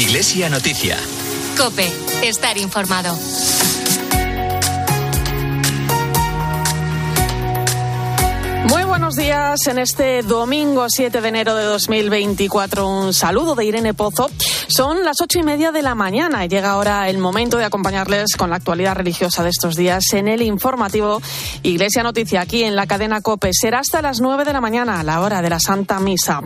Iglesia Noticia. Cope, estar informado. Muy buenos días en este domingo 7 de enero de 2024. Un saludo de Irene Pozo. Son las ocho y media de la mañana y llega ahora el momento de acompañarles con la actualidad religiosa de estos días en el informativo Iglesia Noticia aquí en la cadena COPE. Será hasta las nueve de la mañana a la hora de la Santa Misa.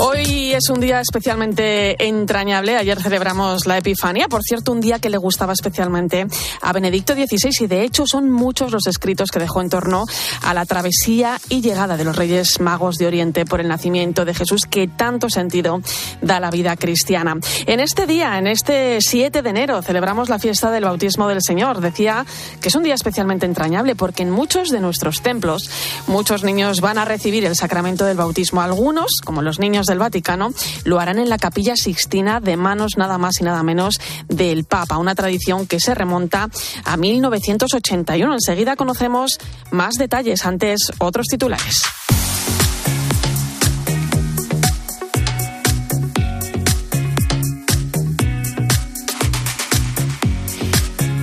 Hoy es un día especialmente entrañable. Ayer celebramos la Epifanía, por cierto, un día que le gustaba especialmente a Benedicto XVI y de hecho son muchos los escritos que dejó en torno a la travesía y llegada de los Reyes Magos de Oriente por el nacimiento de Jesús que tanto sentido da la vida cristiana. En este día, en este 7 de enero, celebramos la fiesta del bautismo del Señor. Decía que es un día especialmente entrañable porque en muchos de nuestros templos muchos niños van a recibir el sacramento del bautismo. Algunos, como los niños del Vaticano lo harán en la capilla Sixtina de manos nada más y nada menos del Papa, una tradición que se remonta a 1981. Enseguida conocemos más detalles, antes otros titulares.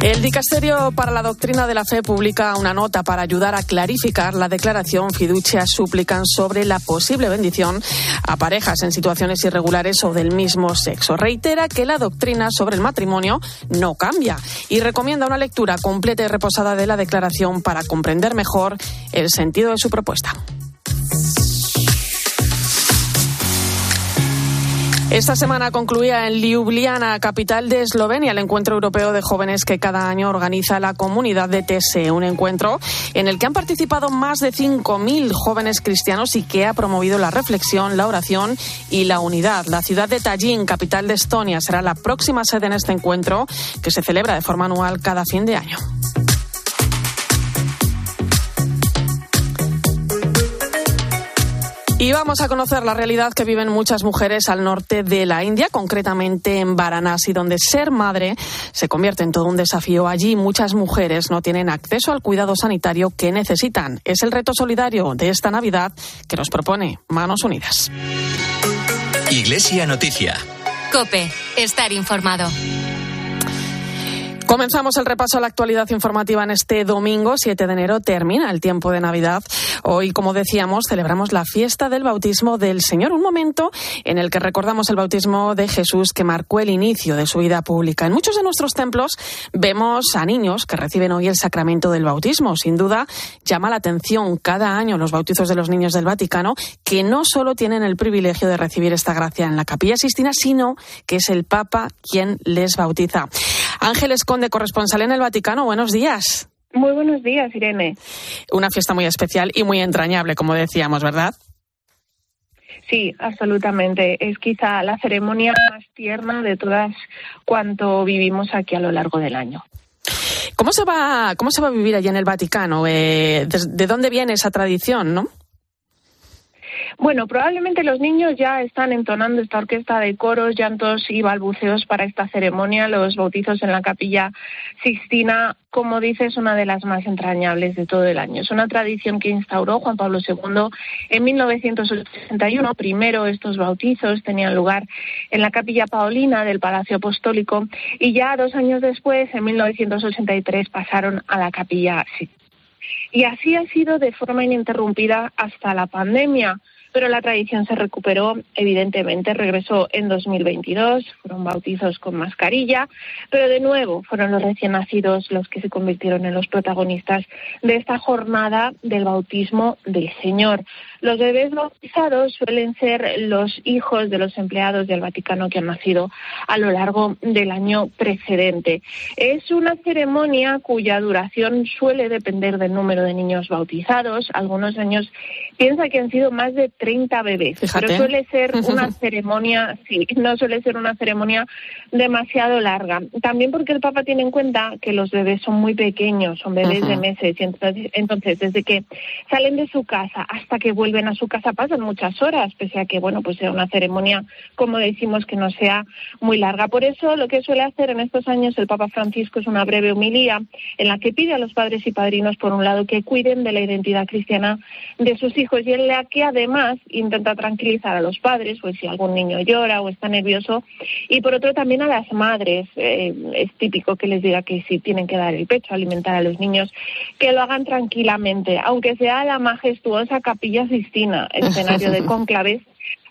El Dicasterio para la Doctrina de la Fe publica una nota para ayudar a clarificar la declaración fiducia suplican sobre la posible bendición a parejas en situaciones irregulares o del mismo sexo. Reitera que la doctrina sobre el matrimonio no cambia y recomienda una lectura completa y reposada de la declaración para comprender mejor el sentido de su propuesta. Esta semana concluía en Ljubljana, capital de Eslovenia, el encuentro europeo de jóvenes que cada año organiza la comunidad de TSE, un encuentro en el que han participado más de 5.000 jóvenes cristianos y que ha promovido la reflexión, la oración y la unidad. La ciudad de Tallinn, capital de Estonia, será la próxima sede en este encuentro que se celebra de forma anual cada fin de año. Y vamos a conocer la realidad que viven muchas mujeres al norte de la India, concretamente en Varanasi, donde ser madre se convierte en todo un desafío. Allí muchas mujeres no tienen acceso al cuidado sanitario que necesitan. Es el reto solidario de esta Navidad que nos propone Manos Unidas. Iglesia Noticia. Cope, estar informado. Comenzamos el repaso a la actualidad informativa en este domingo 7 de enero. Termina el tiempo de Navidad. Hoy, como decíamos, celebramos la fiesta del bautismo del Señor, un momento en el que recordamos el bautismo de Jesús que marcó el inicio de su vida pública. En muchos de nuestros templos vemos a niños que reciben hoy el sacramento del bautismo. Sin duda, llama la atención cada año los bautizos de los niños del Vaticano, que no solo tienen el privilegio de recibir esta gracia en la capilla Sistina, sino que es el Papa quien les bautiza. Ángeles Conde, corresponsal en el Vaticano, buenos días. Muy buenos días, Irene. Una fiesta muy especial y muy entrañable, como decíamos, ¿verdad? Sí, absolutamente. Es quizá la ceremonia más tierna de todas cuanto vivimos aquí a lo largo del año. ¿Cómo se va, cómo se va a vivir allí en el Vaticano? Eh, ¿de, ¿De dónde viene esa tradición, no? Bueno, probablemente los niños ya están entonando esta orquesta de coros, llantos y balbuceos para esta ceremonia. Los bautizos en la capilla Sixtina, como dice, es una de las más entrañables de todo el año. Es una tradición que instauró Juan Pablo II en 1981. Primero estos bautizos tenían lugar en la capilla Paulina del Palacio Apostólico y ya dos años después, en 1983, pasaron a la capilla Sixtina. Y así ha sido de forma ininterrumpida hasta la pandemia pero la tradición se recuperó, evidentemente, regresó en 2022, fueron bautizos con mascarilla, pero de nuevo fueron los recién nacidos los que se convirtieron en los protagonistas de esta jornada del bautismo del Señor. Los bebés bautizados suelen ser los hijos de los empleados del Vaticano que han nacido a lo largo del año precedente. Es una ceremonia cuya duración suele depender del número de niños bautizados. Algunos años piensa que han sido más de 30 bebés. Pero suele ser una ceremonia, sí, no suele ser una ceremonia demasiado larga. También porque el Papa tiene en cuenta que los bebés son muy pequeños, son bebés de meses, y entonces, entonces desde que salen de su casa hasta que vuelven a su casa pasan muchas horas, pese a que, bueno, pues sea una ceremonia, como decimos, que no sea muy larga. Por eso lo que suele hacer en estos años el Papa Francisco es una breve homilía en la que pide a los padres y padrinos, por un lado, que cuiden de la identidad cristiana de sus hijos y en la que además intenta tranquilizar a los padres, pues si algún niño llora o está nervioso, y por otro también a las madres. Eh, es típico que les diga que si tienen que dar el pecho, alimentar a los niños, que lo hagan tranquilamente, aunque sea la majestuosa capilla Sistina, escenario de conclaves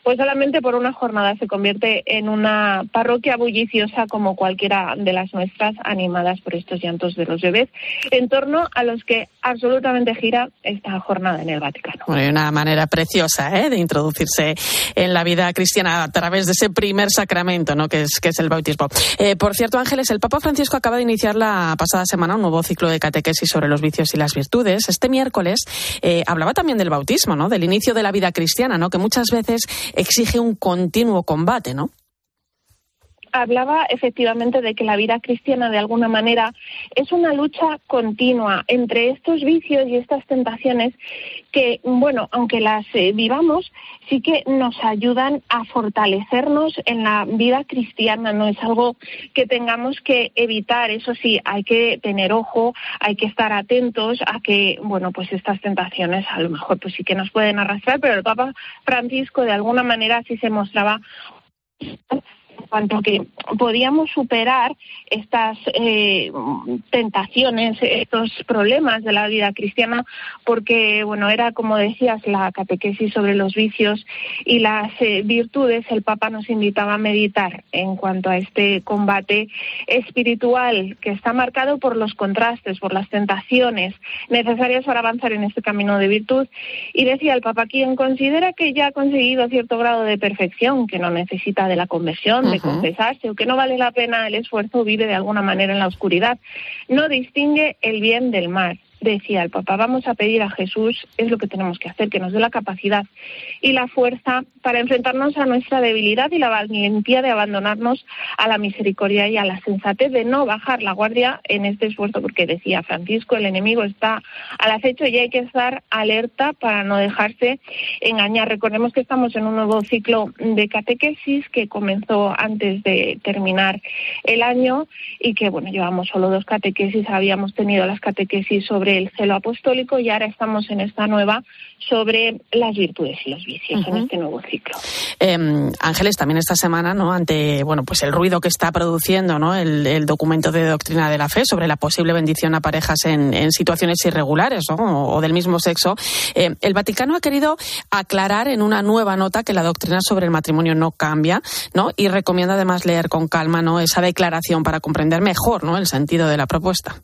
pues solamente por una jornada se convierte en una parroquia bulliciosa como cualquiera de las nuestras, animadas por estos llantos de los bebés, en torno a los que absolutamente gira esta jornada en el Vaticano. Bueno, una manera preciosa ¿eh? de introducirse en la vida cristiana a través de ese primer sacramento, ¿no? que, es, que es el bautismo. Eh, por cierto, Ángeles, el Papa Francisco acaba de iniciar la pasada semana un nuevo ciclo de catequesis sobre los vicios y las virtudes. Este miércoles eh, hablaba también del bautismo, ¿no? del inicio de la vida cristiana, ¿no? que muchas veces exige un continuo combate, ¿no? hablaba efectivamente de que la vida cristiana de alguna manera es una lucha continua entre estos vicios y estas tentaciones que, bueno, aunque las eh, vivamos, sí que nos ayudan a fortalecernos en la vida cristiana, no es algo que tengamos que evitar, eso sí, hay que tener ojo, hay que estar atentos a que, bueno, pues estas tentaciones a lo mejor pues sí que nos pueden arrastrar, pero el Papa Francisco de alguna manera sí se mostraba cuanto que podíamos superar estas eh, tentaciones, estos problemas de la vida cristiana, porque, bueno, era como decías, la catequesis sobre los vicios y las eh, virtudes, el Papa nos invitaba a meditar en cuanto a este combate espiritual que está marcado por los contrastes, por las tentaciones necesarias para avanzar en este camino de virtud. Y decía el Papa, quien considera que ya ha conseguido cierto grado de perfección, que no necesita de la conversión, de confesarse o que no vale la pena el esfuerzo, vive de alguna manera en la oscuridad. No distingue el bien del mal decía el Papa, vamos a pedir a Jesús, es lo que tenemos que hacer, que nos dé la capacidad y la fuerza para enfrentarnos a nuestra debilidad y la valentía de abandonarnos a la misericordia y a la sensatez de no bajar la guardia en este esfuerzo, porque decía Francisco, el enemigo está al acecho y hay que estar alerta para no dejarse engañar. Recordemos que estamos en un nuevo ciclo de catequesis que comenzó antes de terminar el año y que, bueno, llevamos solo dos catequesis, habíamos tenido las catequesis sobre el celo apostólico y ahora estamos en esta nueva sobre las virtudes y los vicios en este nuevo ciclo. Em, Ángeles, también esta semana, ¿no? ante bueno, pues el ruido que está produciendo ¿no? el, documento de doctrina de la fe sobre la posible bendición a parejas en, situaciones irregulares o, del mismo sexo, eh, el Vaticano ha querido aclarar en una nueva nota que la doctrina sobre el matrimonio no cambia ¿no? y recomienda además leer con calma ¿no? esa declaración para comprender mejor ¿no? el sentido de la propuesta.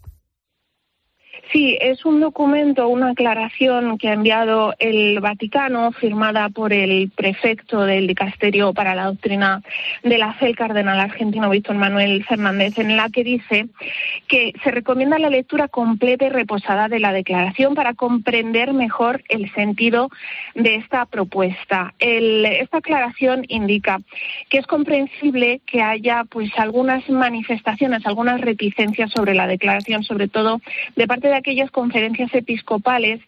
Sí, es un documento, una aclaración que ha enviado el Vaticano, firmada por el prefecto del Dicasterio para la Doctrina de la Fe, el cardenal argentino Víctor Manuel Fernández, en la que dice que se recomienda la lectura completa y reposada de la declaración para comprender mejor el sentido de esta propuesta. esta aclaración indica que es comprensible que haya pues algunas manifestaciones, algunas reticencias sobre la declaración, sobre todo de parte de aquellas conferencias episcopales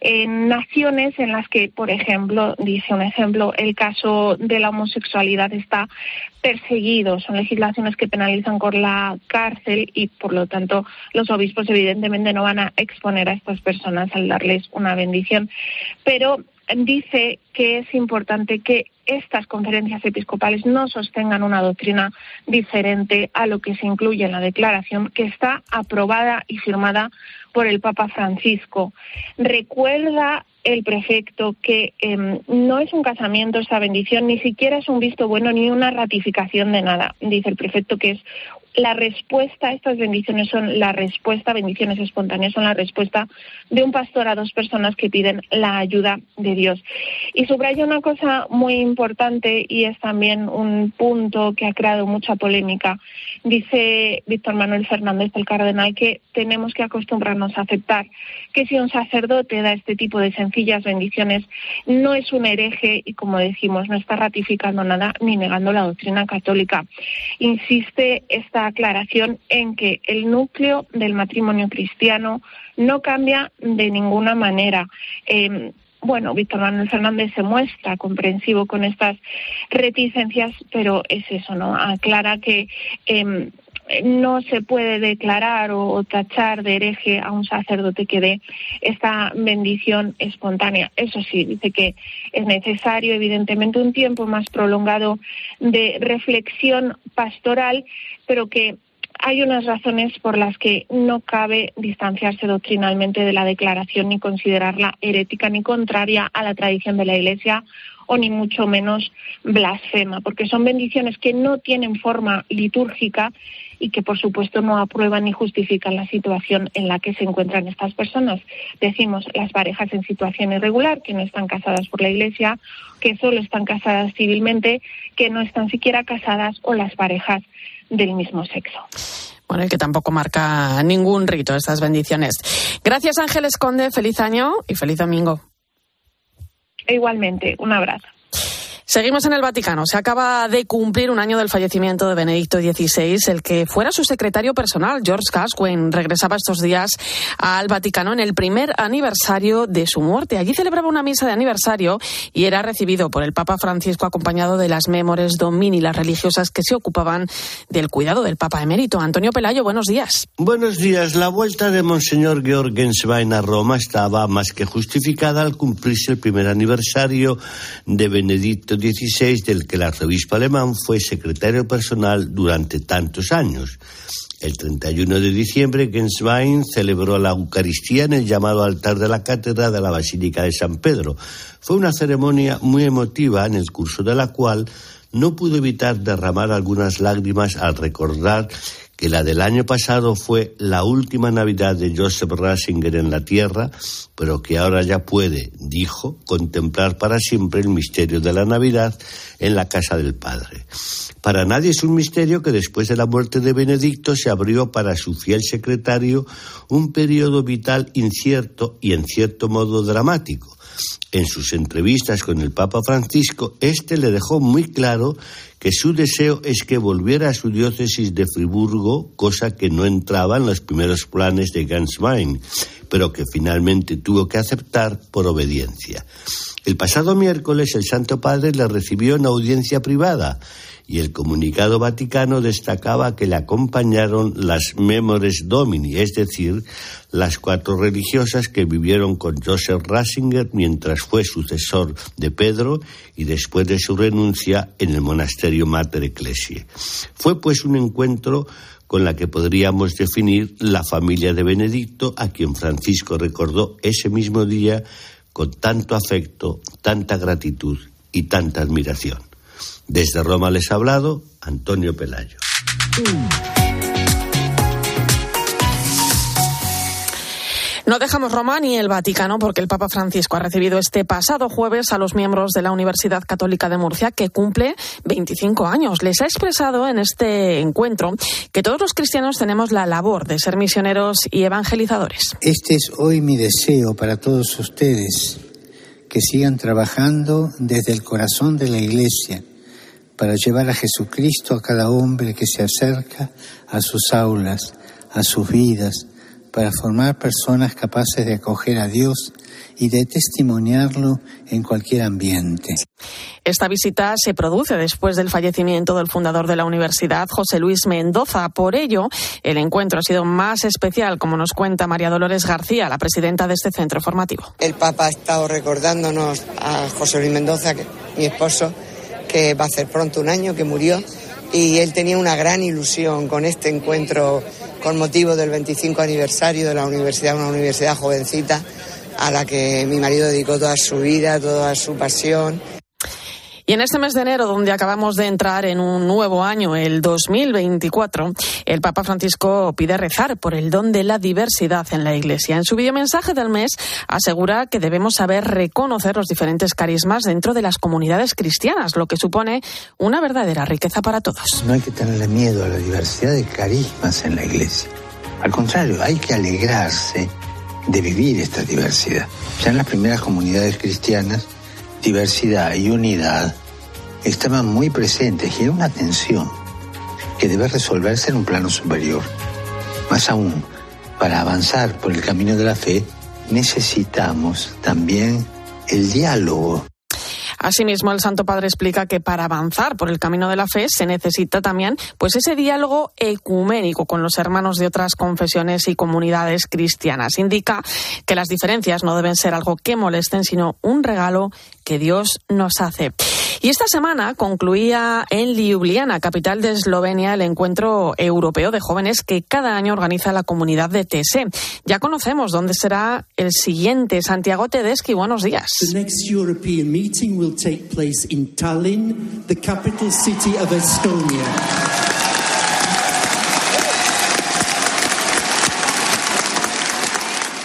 en naciones en las que, por ejemplo, dice un ejemplo, el caso de la homosexualidad está perseguido, son legislaciones que penalizan con la cárcel y, por lo tanto, los obispos evidentemente no van a exponer a estas personas al darles una bendición. Pero dice que es importante que estas conferencias episcopales no sostengan una doctrina diferente a lo que se incluye en la declaración que está aprobada y firmada por el Papa Francisco. Recuerda el prefecto que em, no es un casamiento esta bendición, ni siquiera es un visto bueno ni una ratificación de nada. Dice el prefecto que es la respuesta estas bendiciones son la respuesta, bendiciones espontáneas son la respuesta de un pastor a dos personas que piden la ayuda de Dios. Y subraya una cosa muy importante y es también un punto que ha creado mucha polémica. Dice Víctor Manuel Fernández, el cardenal, que tenemos que acostumbrarnos a aceptar que si un sacerdote da este tipo de sencillas bendiciones, no es un hereje y, como decimos, no está ratificando nada ni negando la doctrina católica. Insiste esta aclaración en que el núcleo del matrimonio cristiano no cambia de ninguna manera. Eh, bueno, Víctor Manuel Fernández se muestra comprensivo con estas reticencias, pero es eso, ¿no? Aclara que em, no se puede declarar o, tachar de hereje a un sacerdote que dé esta bendición espontánea. Eso sí, dice que es necesario, evidentemente, un tiempo más prolongado de reflexión pastoral, pero que hay unas razones por las que no cabe distanciarse doctrinalmente de la declaración ni considerarla herética ni contraria a la tradición de la Iglesia o ni mucho menos blasfema, porque son bendiciones que no tienen forma litúrgica y que por supuesto no aprueban ni justifican la situación en la que se encuentran estas personas. Decimos las parejas en situación irregular, que no están casadas por la Iglesia, que solo están casadas civilmente, que no están siquiera casadas o las parejas del mismo sexo. Bueno, y que tampoco marca ningún rito estas bendiciones. Gracias Ángeles Conde, feliz año y feliz domingo. igualmente, un abrazo. Seguimos en el Vaticano. Se acaba de cumplir un año del fallecimiento de Benedicto XVI. El que fuera su secretario personal, George Gascoigne, regresaba estos días al Vaticano en el primer aniversario de su muerte. Allí celebraba una misa de aniversario y era recibido por el Papa Francisco acompañado de las Memores Domini, las religiosas que se ocupaban del cuidado del Papa emérito. Antonio Pelayo, buenos días. Buenos días. La vuelta de Monseñor Georg Genswein a Roma estaba más que justificada al cumplirse el primer aniversario de Benedicto 16 del que el arzobispo alemán fue secretario personal durante tantos años. El 31 de diciembre, Genswein celebró la Eucaristía en el llamado altar de la cátedra de la Basílica de San Pedro. Fue una ceremonia muy emotiva en el curso de la cual no pudo evitar derramar algunas lágrimas al recordar que la del año pasado fue la última Navidad de Joseph Ratzinger en la Tierra, pero que ahora ya puede, dijo, contemplar para siempre el misterio de la Navidad en la casa del Padre. Para nadie es un misterio que después de la muerte de Benedicto se abrió para su fiel secretario un periodo vital incierto y en cierto modo dramático. En sus entrevistas con el Papa Francisco, este le dejó muy claro que su deseo es que volviera a su diócesis de Friburgo, cosa que no entraba en los primeros planes de Ganswein, pero que finalmente tuvo que aceptar por obediencia. El pasado miércoles el Santo Padre le recibió en audiencia privada y el comunicado vaticano destacaba que le acompañaron las Memores Domini, es decir, las cuatro religiosas que vivieron con Joseph Ratzinger mientras fue sucesor de Pedro y después de su renuncia en el monasterio Mater Ecclesiae. Fue pues un encuentro con la que podríamos definir la familia de Benedicto, a quien Francisco recordó ese mismo día con tanto afecto, tanta gratitud y tanta admiración. Desde Roma les ha hablado Antonio Pelayo. No dejamos Roma ni el Vaticano porque el Papa Francisco ha recibido este pasado jueves a los miembros de la Universidad Católica de Murcia que cumple 25 años. Les ha expresado en este encuentro que todos los cristianos tenemos la labor de ser misioneros y evangelizadores. Este es hoy mi deseo para todos ustedes, que sigan trabajando desde el corazón de la Iglesia para llevar a Jesucristo a cada hombre que se acerca a sus aulas, a sus vidas, para formar personas capaces de acoger a Dios y de testimoniarlo en cualquier ambiente. Esta visita se produce después del fallecimiento del fundador de la universidad, José Luis Mendoza. Por ello, el encuentro ha sido más especial, como nos cuenta María Dolores García, la presidenta de este centro formativo. El Papa ha estado recordándonos a José Luis Mendoza, mi esposo, que va a ser pronto un año que murió y él tenía una gran ilusión con este encuentro con motivo del 25 aniversario de la universidad, una universidad jovencita a la que mi marido dedicó toda su vida, toda su pasión. Y en este mes de enero, donde acabamos de entrar en un nuevo año, el 2024, el Papa Francisco pide rezar por el don de la diversidad en la Iglesia. En su videomensaje del mes asegura que debemos saber reconocer los diferentes carismas dentro de las comunidades cristianas, lo que supone una verdadera riqueza para todos. No hay que tenerle miedo a la diversidad de carismas en la Iglesia. Al contrario, hay que alegrarse de vivir esta diversidad. Ya en las primeras comunidades cristianas, diversidad y unidad estaban muy presentes y era una tensión que debe resolverse en un plano superior. Más aún, para avanzar por el camino de la fe, necesitamos también el diálogo Asimismo, el Santo Padre explica que para avanzar por el camino de la fe se necesita también pues ese diálogo ecuménico con los hermanos de otras confesiones y comunidades cristianas. Indica que las diferencias no deben ser algo que molesten, sino un regalo que Dios nos hace. Y esta semana concluía en Ljubljana, capital de Eslovenia, el encuentro europeo de jóvenes que cada año organiza la comunidad de TSE. Ya conocemos dónde será el siguiente. Santiago Tedeschi, buenos días. The next European meeting will take place in Tallinn, the capital city of Estonia.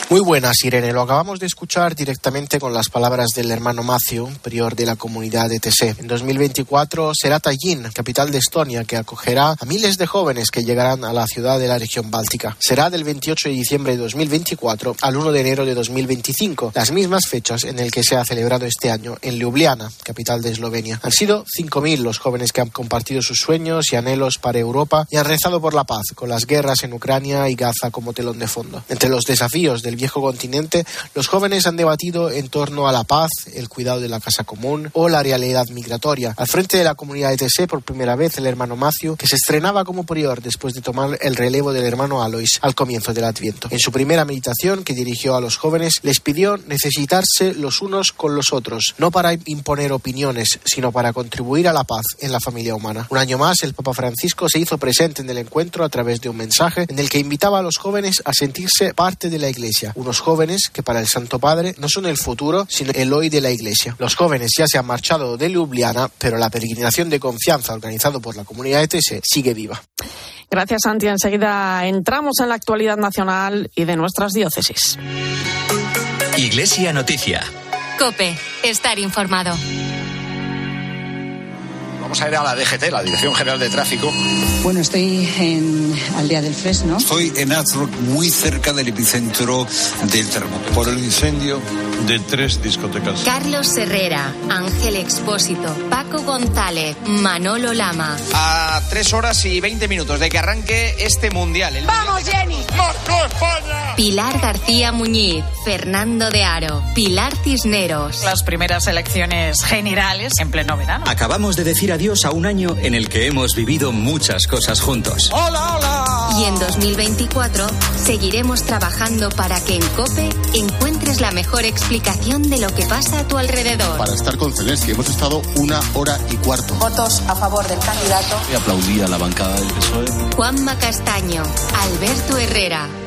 Muy buenas, Irene. Lo acabamos de escuchar directamente con las palabras del hermano Matthew, prior de la comunidad de TC. En 2024 será Tallinn, capital de Estonia, que acogerá a miles de jóvenes que llegarán a la ciudad de la región báltica. Será del 28 de diciembre de 2024 al 1 de enero de 2025, las mismas fechas en el que se ha celebrado este año en Ljubljana, capital de Eslovenia. Han sido 5.000 los jóvenes que han compartido sus sueños y anhelos para Europa y han rezado por la paz, con las guerras en Ucrania y Gaza como telón de fondo. Entre los desafíos del viejo continente, los jóvenes han debatido en torno a la paz, el cuidado de la casa común o la realidad migratoria. Al frente de la comunidad ETC, por primera vez, el hermano Matthew, que se estrenaba como prior después de tomar el relevo del hermano Alois al comienzo del Adviento. En su primera meditación, que dirigió a los jóvenes, les pidió necesitarse los unos con los otros, no para imponer opiniones, sino para contribuir a la paz en la familia humana. Un año más, el Papa Francisco se hizo presente en el encuentro a través de un mensaje en el que invitaba a los jóvenes a sentirse parte de la Iglesia unos jóvenes que para el Santo Padre no son el futuro, sino el hoy de la Iglesia. Los jóvenes ya se han marchado de Ljubljana, pero la peregrinación de confianza organizado por la comunidad ETS sigue viva. Gracias, Santi. Enseguida entramos en la actualidad nacional y de nuestras diócesis. Iglesia Noticia. Cope, estar informado. Vamos a ir a la DGT, la Dirección General de Tráfico. Bueno, estoy en Aldea del Fresno. Estoy en Azrock, muy cerca del epicentro del terremoto. Por el incendio de tres discotecas. Carlos Herrera, Ángel Expósito, Paco González, Manolo Lama. A tres horas y veinte minutos de que arranque este mundial. El ¡Vamos, mundial Jenny! ¡Marco España! Pilar García Muñiz, Fernando de Aro, Pilar Cisneros. Las primeras elecciones generales en pleno verano. Acabamos de decir adiós a un año en el que hemos vivido muchas cosas juntos. ¡Hola, hola! Y en 2024 seguiremos trabajando para que en COPE encuentres la mejor explicación de lo que pasa a tu alrededor. Para estar con Zelensky hemos estado una hora y cuarto. Votos a favor del candidato. Y aplaudí a la bancada del PSOE. Juanma Castaño, Alberto Herrera.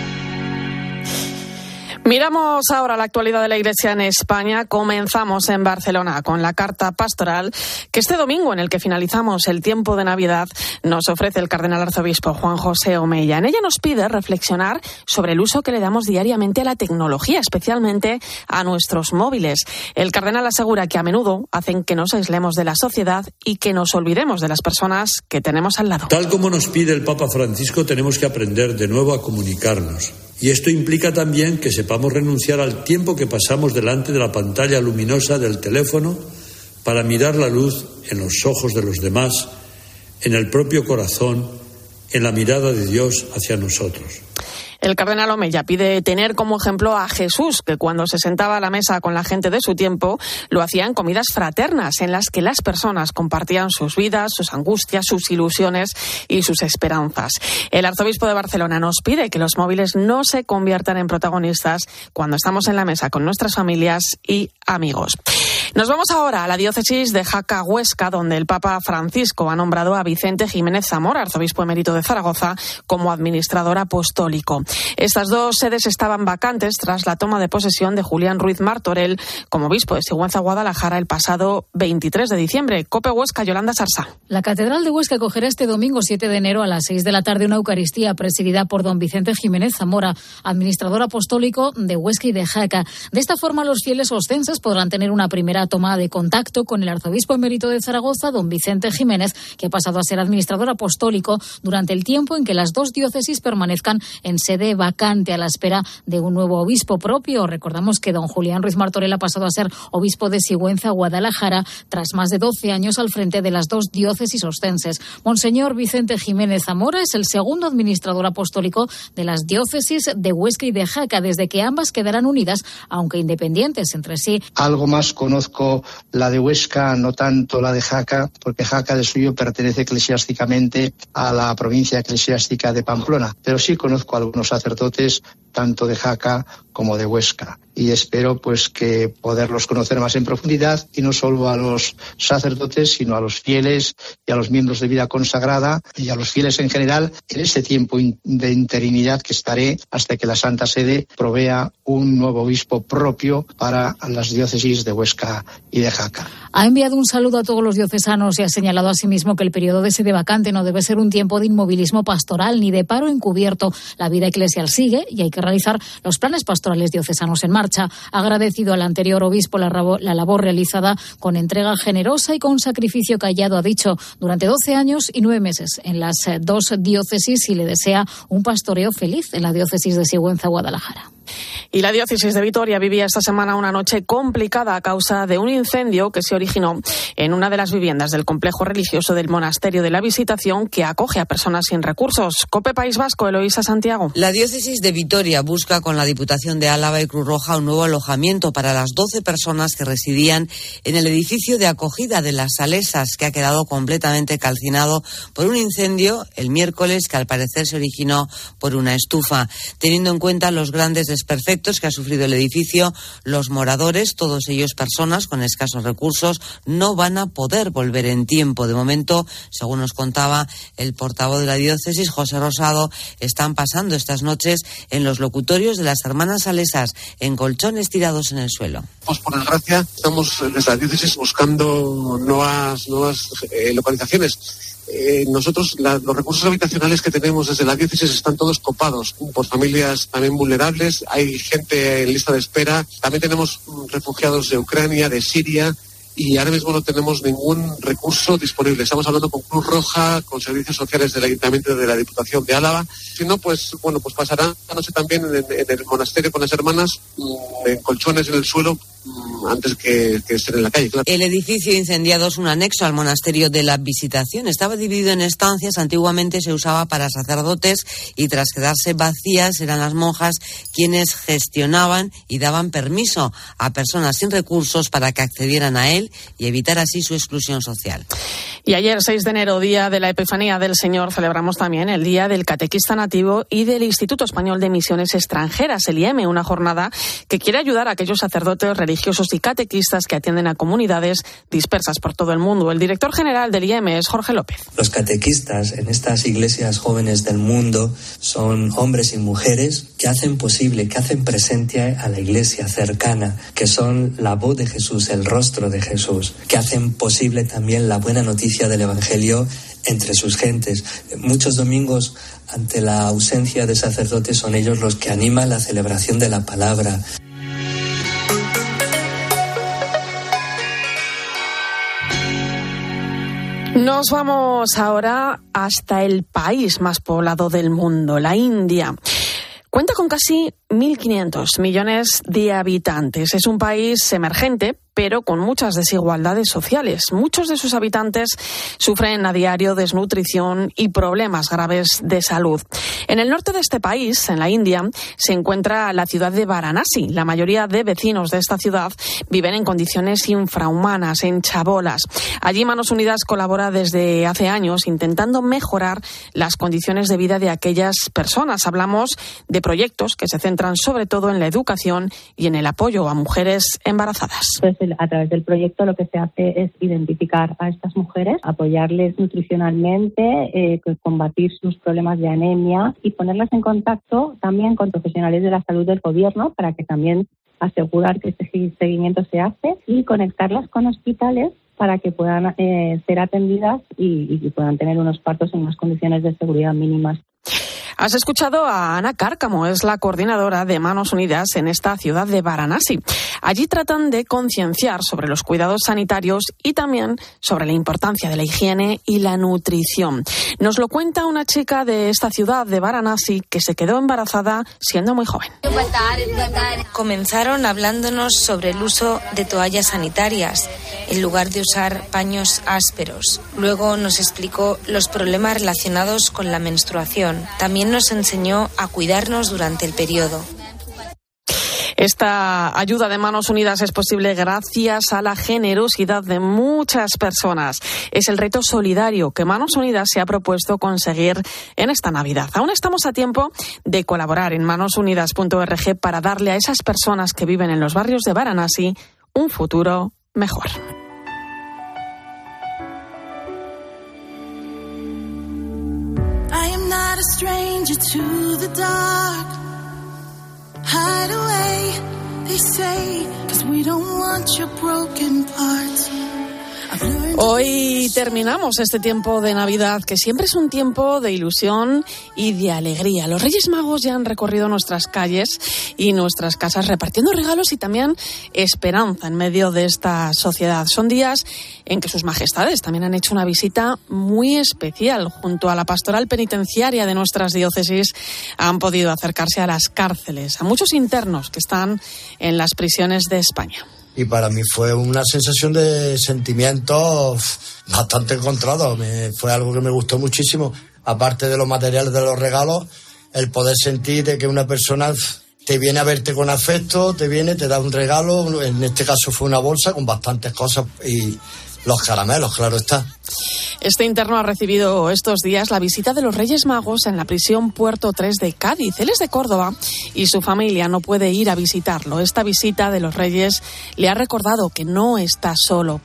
Miramos ahora la actualidad de la Iglesia en España. Comenzamos en Barcelona con la carta pastoral que este domingo, en el que finalizamos el tiempo de Navidad, nos ofrece el cardenal arzobispo Juan José Omeya. En ella nos pide reflexionar sobre el uso que le damos diariamente a la tecnología, especialmente a nuestros móviles. El cardenal asegura que a menudo hacen que nos aislemos de la sociedad y que nos olvidemos de las personas que tenemos al lado. Tal como nos pide el Papa Francisco, tenemos que aprender de nuevo a comunicarnos. Y esto implica también que sepamos renunciar al tiempo que pasamos delante de la pantalla luminosa del teléfono para mirar la luz en los ojos de los demás, en el propio corazón, en la mirada de Dios hacia nosotros. El cardenal Omeya pide tener como ejemplo a Jesús, que cuando se sentaba a la mesa con la gente de su tiempo, lo hacía en comidas fraternas, en las que las personas compartían sus vidas, sus angustias, sus ilusiones y sus esperanzas. El arzobispo de Barcelona nos pide que los móviles no se conviertan en protagonistas cuando estamos en la mesa con nuestras familias y amigos. Nos vamos ahora a la diócesis de Jaca Huesca, donde el Papa Francisco ha nombrado a Vicente Jiménez Zamora, arzobispo emérito de Zaragoza, como administrador apostólico. Estas dos sedes estaban vacantes tras la toma de posesión de Julián Ruiz Martorell como obispo de Sigüenza, Guadalajara, el pasado 23 de diciembre. Cope Huesca, Yolanda Sarsa. La Catedral de Huesca acogerá este domingo 7 de enero a las 6 de la tarde una Eucaristía presidida por don Vicente Jiménez Zamora, administrador apostólico de Huesca y de Jaca. De esta forma, los fieles oscenses podrán tener una primera toma de contacto con el arzobispo emérito de Zaragoza, don Vicente Jiménez, que ha pasado a ser administrador apostólico durante el tiempo en que las dos diócesis permanezcan en sede vacante a la espera de un nuevo obispo propio. Recordamos que don Julián Ruiz Martorell ha pasado a ser obispo de Sigüenza, Guadalajara, tras más de 12 años al frente de las dos diócesis ostenses. Monseñor Vicente Jiménez Zamora es el segundo administrador apostólico de las diócesis de Huesca y de Jaca, desde que ambas quedarán unidas, aunque independientes entre sí. Algo más conozco la de Huesca, no tanto la de Jaca, porque Jaca de suyo pertenece eclesiásticamente a la provincia eclesiástica de Pamplona. Pero sí conozco a algunos sacerdotes, tanto de Jaca como de Huesca. Y espero pues que poderlos conocer más en profundidad y no solo a los sacerdotes, sino a los fieles y a los miembros de vida consagrada y a los fieles en general en este tiempo de interinidad que estaré hasta que la Santa Sede provea un nuevo obispo propio para las diócesis de Huesca y de Jaca. Ha enviado un saludo a todos los diocesanos y ha señalado asimismo que el periodo de sede vacante no debe ser un tiempo de inmovilismo pastoral ni de paro encubierto. La vida eclesial sigue y hay que realizar los planes pastorales diocesanos en marcha. Ha agradecido al anterior obispo la, la labor realizada con entrega generosa y con sacrificio callado, ha dicho, durante 12 años y nueve meses en las eh, dos diócesis y le desea un pastoreo feliz en la diócesis de Sigüenza, Guadalajara. Y la diócesis de Vitoria vivía esta semana una noche complicada a causa de un incendio que se originó en una de las viviendas del complejo religioso del Monasterio de la Visitación que acoge a personas sin recursos. Cope País Vasco, Eloísa Santiago. La diócesis de Vitoria busca con la Diputación de Álava y Cruz Roja un nuevo alojamiento para las 12 personas que residían en el edificio de acogida de las Salesas que ha quedado completamente calcinado por un incendio el miércoles que al parecer se originó por una estufa. Teniendo en cuenta los grandes desperfectos que ha sufrido el edificio, los moradores, todos ellos personas con escasos recursos, no van a poder volver en tiempo. De momento, según nos contaba el portavoz de la diócesis, José Rosado, están pasando estas noches en los locutorios de las hermanas salesas, en colchones tirados en el suelo. Pues por desgracia, estamos desde la diócesis buscando nuevas, nuevas eh, localizaciones eh, nosotros los recursos habitacionales que tenemos desde la diócesis están todos copados por familias también vulnerables. Hay gente en lista de espera. También tenemos mm, refugiados de Ucrania, de Siria. Y ahora mismo no tenemos ningún recurso disponible. Estamos hablando con Cruz Roja, con servicios sociales del Ayuntamiento de la Diputación de Álava. Si no, pues bueno, pues pasarán la noche también en, en el monasterio con las hermanas, mm, en colchones en el suelo, antes que, que en la calle. El edificio incendiado es un anexo al monasterio de la Visitación. Estaba dividido en estancias. Antiguamente se usaba para sacerdotes y tras quedarse vacías eran las monjas quienes gestionaban y daban permiso a personas sin recursos para que accedieran a él y evitar así su exclusión social. Y ayer, 6 de enero, día de la Epifanía del Señor, celebramos también el Día del Catequista Nativo y del Instituto Español de Misiones Extranjeras, el IEM, una jornada que quiere ayudar a aquellos sacerdotes religiosos y catequistas que atienden a comunidades dispersas por todo el mundo. El director general del IEM es Jorge López. Los catequistas en estas iglesias jóvenes del mundo son hombres y mujeres que hacen posible, que hacen presente a la iglesia cercana, que son la voz de Jesús, el rostro de Jesús, que hacen posible también la buena noticia del Evangelio entre sus gentes. Muchos domingos, ante la ausencia de sacerdotes, son ellos los que animan la celebración de la palabra. Nos vamos ahora hasta el país más poblado del mundo, la India. Cuenta con casi 1.500 millones de habitantes. Es un país emergente, pero con muchas desigualdades sociales. Muchos de sus habitantes sufren a diario desnutrición y problemas graves de salud. En el norte de este país, en la India, se encuentra la ciudad de Varanasi. La mayoría de vecinos de esta ciudad viven en condiciones infrahumanas, en chabolas. Allí Manos Unidas colabora desde hace años intentando mejorar las condiciones de vida de aquellas personas. Hablamos de proyectos que se centran sobre todo en la educación y en el apoyo a mujeres embarazadas. Pues a través del proyecto lo que se hace es identificar a estas mujeres, apoyarles nutricionalmente, eh, combatir sus problemas de anemia y ponerlas en contacto también con profesionales de la salud del gobierno para que también asegurar que este seguimiento se hace y conectarlas con hospitales para que puedan eh, ser atendidas y, y puedan tener unos partos en unas condiciones de seguridad mínimas. Has escuchado a Ana Cárcamo, es la coordinadora de Manos Unidas en esta ciudad de Varanasi. Allí tratan de concienciar sobre los cuidados sanitarios y también sobre la importancia de la higiene y la nutrición. Nos lo cuenta una chica de esta ciudad de Varanasi que se quedó embarazada siendo muy joven. Comenzaron hablándonos sobre el uso de toallas sanitarias en lugar de usar paños ásperos. Luego nos explicó los problemas relacionados con la menstruación. También nos enseñó a cuidarnos durante el periodo. Esta ayuda de Manos Unidas es posible gracias a la generosidad de muchas personas. Es el reto solidario que Manos Unidas se ha propuesto conseguir en esta Navidad. Aún estamos a tiempo de colaborar en manosunidas.org para darle a esas personas que viven en los barrios de Varanasi un futuro mejor. a stranger to the dark. Hide away, they say, cause we don't want your broken parts. Hoy terminamos este tiempo de Navidad, que siempre es un tiempo de ilusión y de alegría. Los Reyes Magos ya han recorrido nuestras calles y nuestras casas repartiendo regalos y también esperanza en medio de esta sociedad. Son días en que sus majestades también han hecho una visita muy especial. Junto a la pastoral penitenciaria de nuestras diócesis han podido acercarse a las cárceles, a muchos internos que están en las prisiones de España y para mí fue una sensación de sentimientos bastante encontrados. Me, fue algo que me gustó muchísimo. Aparte de los materiales de los regalos, el poder sentir de que una persona te viene a verte con afecto, te viene, te da un regalo. En este caso fue una bolsa con bastantes cosas y los caramelos, claro está. Este interno ha recibido estos días la visita de los Reyes Magos en la prisión Puerto 3 de Cádiz. Él es de Córdoba y su familia no puede ir a visitarlo. Esta visita de los Reyes le ha recordado que no está solo.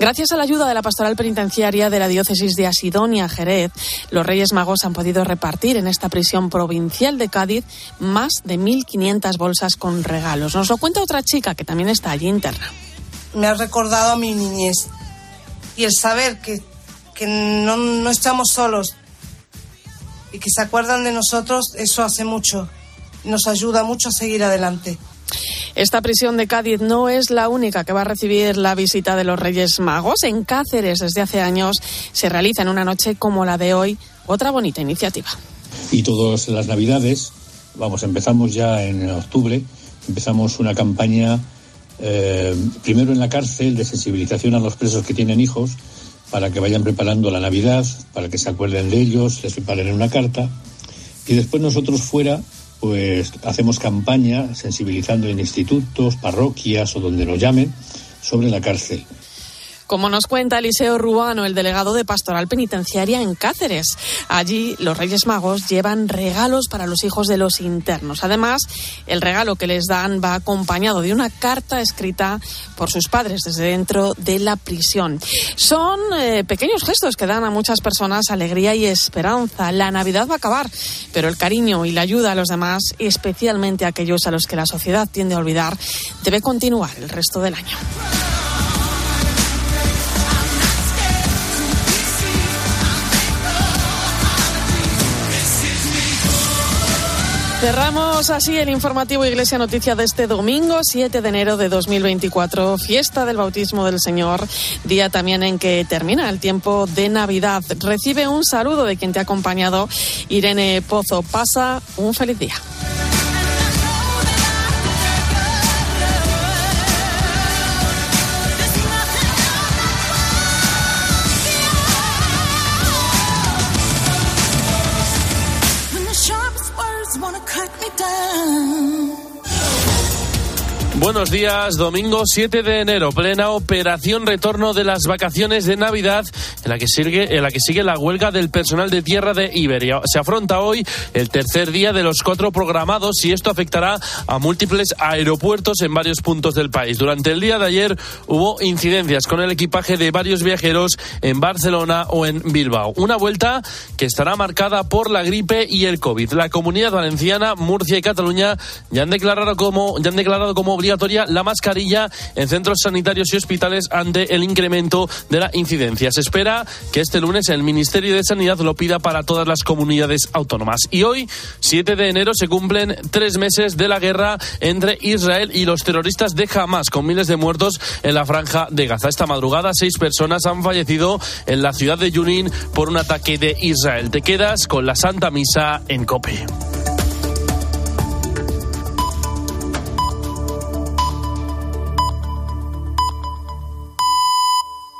Gracias a la ayuda de la pastoral penitenciaria de la diócesis de Asidonia, Jerez, los Reyes Magos han podido repartir en esta prisión provincial de Cádiz más de 1.500 bolsas con regalos. Nos lo cuenta otra chica que también está allí interna. Me ha recordado a mi niñez y el saber que, no, no estamos solos y que se acuerdan de nosotros, eso hace mucho. Nos ayuda mucho a seguir adelante. Esta prisión de Cádiz no es la única que va a recibir la visita de los Reyes Magos. En Cáceres, desde hace años, se realiza en una noche como la de hoy otra bonita iniciativa. Y todas las Navidades, vamos, empezamos ya en octubre, empezamos una campaña eh, primero en la cárcel de sensibilización a los presos que tienen hijos para que vayan preparando la Navidad, para que se acuerden de ellos, les preparen una carta. Y después nosotros fuera, pues hacemos campaña sensibilizando en institutos, parroquias o donde nos llamen sobre la cárcel. Como nos cuenta Eliseo Ruano, el delegado de Pastoral Penitenciaria en Cáceres. Allí los Reyes Magos llevan regalos para los hijos de los internos. Además, el regalo que les dan va acompañado de una carta escrita por sus padres desde dentro de la prisión. Son eh, pequeños gestos que dan a muchas personas alegría y esperanza. La Navidad va a acabar, pero el cariño y la ayuda a los demás, especialmente a aquellos a los que la sociedad tiende a olvidar, debe continuar el resto del año. Cerramos así el informativo Iglesia Noticia de este domingo 7 de enero de 2024, fiesta del bautismo del Señor, día también en que termina el tiempo de Navidad. Recibe un saludo de quien te ha acompañado, Irene Pozo. Pasa un feliz día. Buenos días, domingo 7 de enero, plena operación retorno de las vacaciones de Navidad en la que sigue, la, huelga del personal de tierra de Iberia. Se afronta hoy el tercer día de los cuatro programados y esto afectará a múltiples aeropuertos en varios puntos del país. Durante el día de ayer hubo incidencias con el equipaje de varios viajeros en Barcelona o en Bilbao. Una vuelta que estará marcada por la gripe y el COVID. La comunidad valenciana, Murcia y Cataluña ya han declarado como, ya han declarado como la mascarilla en centros sanitarios y hospitales ante el incremento de la incidencia. Se espera que este lunes el Ministerio de Sanidad lo pida para todas las comunidades autónomas. Y hoy, 7 de enero, se cumplen tres meses de la guerra entre Israel y los terroristas de Hamas, con miles de muertos en la franja de Gaza. Esta madrugada, seis personas han fallecido en la ciudad de Junín por un ataque de Israel. Te quedas con la Santa Misa en Cope.